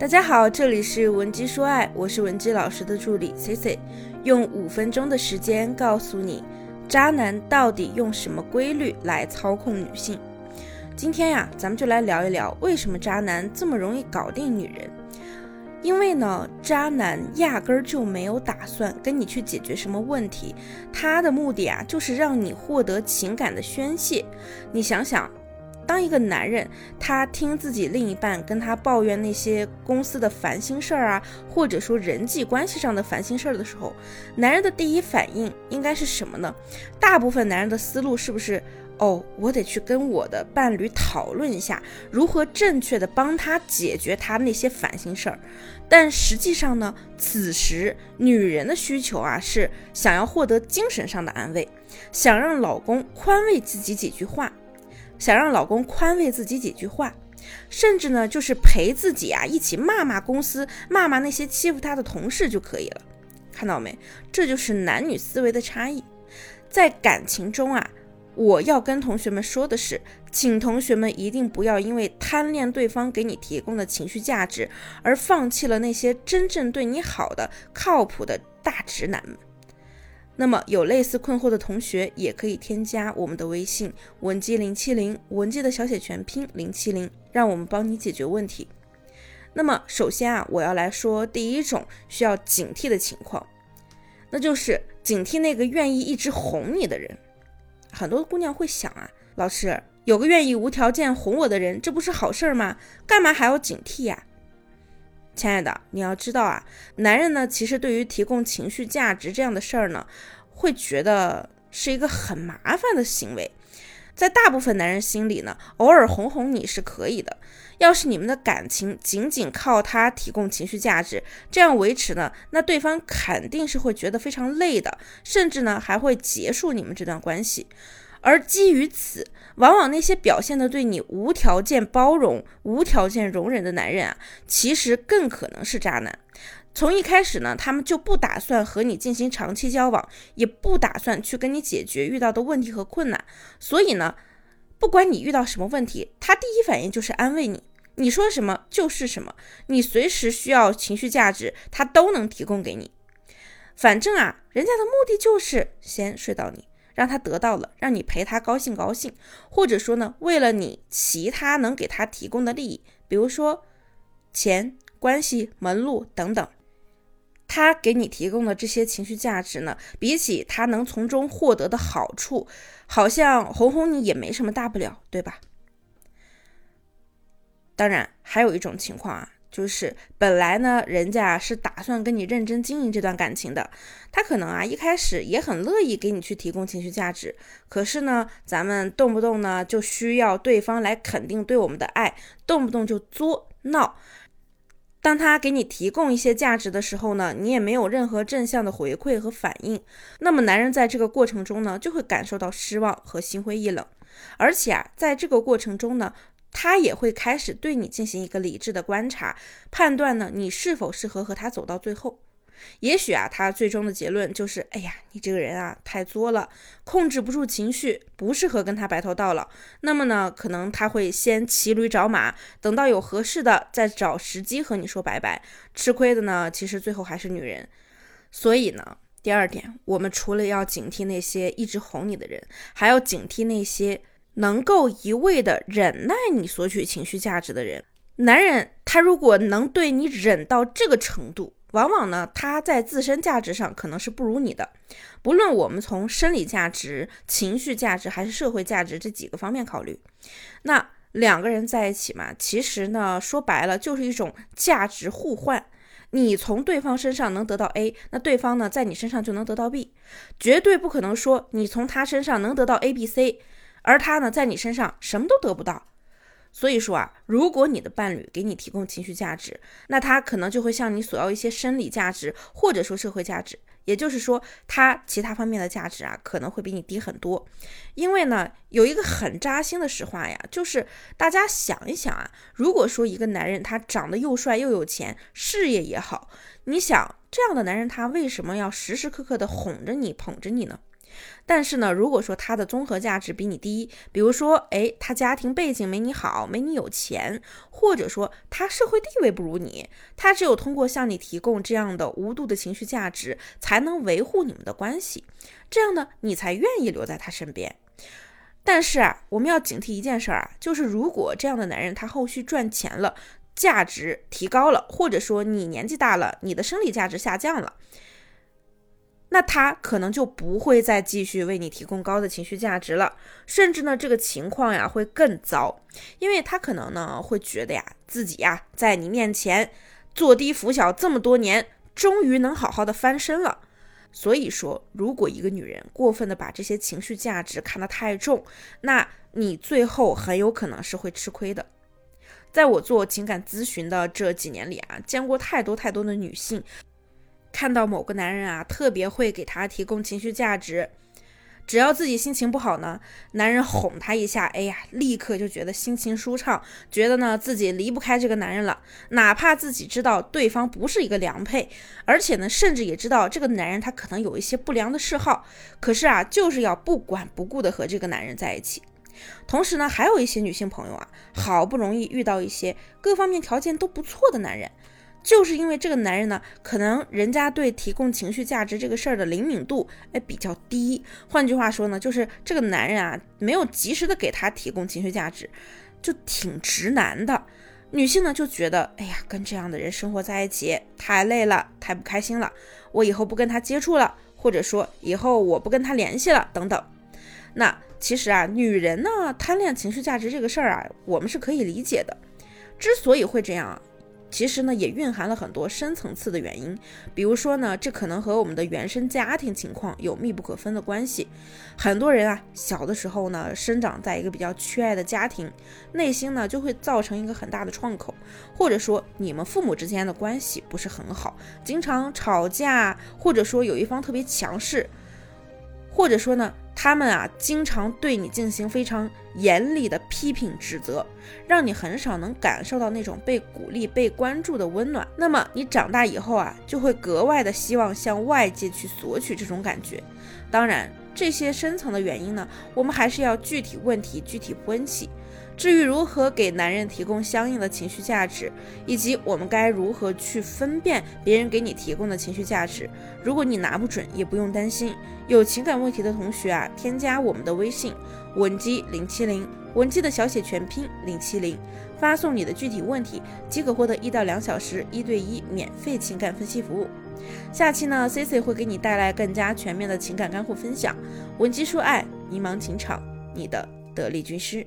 大家好，这里是文姬说爱，我是文姬老师的助理 C C，用五分钟的时间告诉你，渣男到底用什么规律来操控女性。今天呀，咱们就来聊一聊，为什么渣男这么容易搞定女人。因为呢，渣男压根儿就没有打算跟你去解决什么问题，他的目的啊，就是让你获得情感的宣泄。你想想。当一个男人，他听自己另一半跟他抱怨那些公司的烦心事儿啊，或者说人际关系上的烦心事儿的时候，男人的第一反应应该是什么呢？大部分男人的思路是不是？哦，我得去跟我的伴侣讨论一下，如何正确的帮他解决他那些烦心事儿。但实际上呢，此时女人的需求啊，是想要获得精神上的安慰，想让老公宽慰自己几句话。想让老公宽慰自己几句话，甚至呢，就是陪自己啊一起骂骂公司，骂骂那些欺负他的同事就可以了。看到没？这就是男女思维的差异。在感情中啊，我要跟同学们说的是，请同学们一定不要因为贪恋对方给你提供的情绪价值，而放弃了那些真正对你好的、靠谱的大直男们。那么有类似困惑的同学，也可以添加我们的微信文姬零七零，文姬的小写全拼零七零，让我们帮你解决问题。那么首先啊，我要来说第一种需要警惕的情况，那就是警惕那个愿意一直哄你的人。很多姑娘会想啊，老师有个愿意无条件哄我的人，这不是好事儿吗？干嘛还要警惕呀？亲爱的，你要知道啊，男人呢，其实对于提供情绪价值这样的事儿呢，会觉得是一个很麻烦的行为。在大部分男人心里呢，偶尔哄哄你是可以的。要是你们的感情仅仅靠他提供情绪价值这样维持呢，那对方肯定是会觉得非常累的，甚至呢还会结束你们这段关系。而基于此，往往那些表现的对你无条件包容、无条件容忍的男人啊，其实更可能是渣男。从一开始呢，他们就不打算和你进行长期交往，也不打算去跟你解决遇到的问题和困难。所以呢，不管你遇到什么问题，他第一反应就是安慰你，你说什么就是什么，你随时需要情绪价值，他都能提供给你。反正啊，人家的目的就是先睡到你。让他得到了，让你陪他高兴高兴，或者说呢，为了你其他能给他提供的利益，比如说钱、关系、门路等等，他给你提供的这些情绪价值呢，比起他能从中获得的好处，好像哄哄你也没什么大不了，对吧？当然，还有一种情况啊。就是本来呢，人家是打算跟你认真经营这段感情的，他可能啊一开始也很乐意给你去提供情绪价值，可是呢，咱们动不动呢就需要对方来肯定对我们的爱，动不动就作闹。当他给你提供一些价值的时候呢，你也没有任何正向的回馈和反应，那么男人在这个过程中呢，就会感受到失望和心灰意冷，而且啊，在这个过程中呢。他也会开始对你进行一个理智的观察，判断呢你是否适合和他走到最后。也许啊，他最终的结论就是：哎呀，你这个人啊太作了，控制不住情绪，不适合跟他白头到老。那么呢，可能他会先骑驴找马，等到有合适的再找时机和你说拜拜。吃亏的呢，其实最后还是女人。所以呢，第二点，我们除了要警惕那些一直哄你的人，还要警惕那些。能够一味的忍耐你索取情绪价值的人，男人他如果能对你忍到这个程度，往往呢他在自身价值上可能是不如你的。不论我们从生理价值、情绪价值还是社会价值这几个方面考虑，那两个人在一起嘛，其实呢说白了就是一种价值互换。你从对方身上能得到 A，那对方呢在你身上就能得到 B，绝对不可能说你从他身上能得到 A、B、C。而他呢，在你身上什么都得不到，所以说啊，如果你的伴侣给你提供情绪价值，那他可能就会向你索要一些生理价值，或者说社会价值，也就是说，他其他方面的价值啊，可能会比你低很多。因为呢，有一个很扎心的实话呀，就是大家想一想啊，如果说一个男人他长得又帅又有钱，事业也好，你想这样的男人他为什么要时时刻刻的哄着你、捧着你呢？但是呢，如果说他的综合价值比你低，比如说，哎，他家庭背景没你好，没你有钱，或者说他社会地位不如你，他只有通过向你提供这样的无度的情绪价值，才能维护你们的关系，这样呢，你才愿意留在他身边。但是啊，我们要警惕一件事儿啊，就是如果这样的男人他后续赚钱了，价值提高了，或者说你年纪大了，你的生理价值下降了。那他可能就不会再继续为你提供高的情绪价值了，甚至呢，这个情况呀会更糟，因为他可能呢会觉得呀自己呀在你面前坐低服小这么多年，终于能好好的翻身了。所以说，如果一个女人过分的把这些情绪价值看得太重，那你最后很有可能是会吃亏的。在我做情感咨询的这几年里啊，见过太多太多的女性。看到某个男人啊，特别会给他提供情绪价值，只要自己心情不好呢，男人哄他一下，哎呀，立刻就觉得心情舒畅，觉得呢自己离不开这个男人了。哪怕自己知道对方不是一个良配，而且呢，甚至也知道这个男人他可能有一些不良的嗜好，可是啊，就是要不管不顾的和这个男人在一起。同时呢，还有一些女性朋友啊，好不容易遇到一些各方面条件都不错的男人。就是因为这个男人呢，可能人家对提供情绪价值这个事儿的灵敏度哎比较低。换句话说呢，就是这个男人啊没有及时的给他提供情绪价值，就挺直男的。女性呢就觉得，哎呀，跟这样的人生活在一起太累了，太不开心了，我以后不跟他接触了，或者说以后我不跟他联系了等等。那其实啊，女人呢贪恋情绪价值这个事儿啊，我们是可以理解的。之所以会这样啊。其实呢，也蕴含了很多深层次的原因，比如说呢，这可能和我们的原生家庭情况有密不可分的关系。很多人啊，小的时候呢，生长在一个比较缺爱的家庭，内心呢就会造成一个很大的创口，或者说你们父母之间的关系不是很好，经常吵架，或者说有一方特别强势，或者说呢。他们啊，经常对你进行非常严厉的批评指责，让你很少能感受到那种被鼓励、被关注的温暖。那么你长大以后啊，就会格外的希望向外界去索取这种感觉。当然，这些深层的原因呢，我们还是要具体问题具体分析。至于如何给男人提供相应的情绪价值，以及我们该如何去分辨别人给你提供的情绪价值，如果你拿不准，也不用担心。有情感问题的同学啊，添加我们的微信文姬零七零，文姬的小写全拼零七零，发送你的具体问题，即可获得一到两小时一对一免费情感分析服务。下期呢，Cici 会给你带来更加全面的情感干货分享。文姬说爱，迷茫情场，你的得力军师。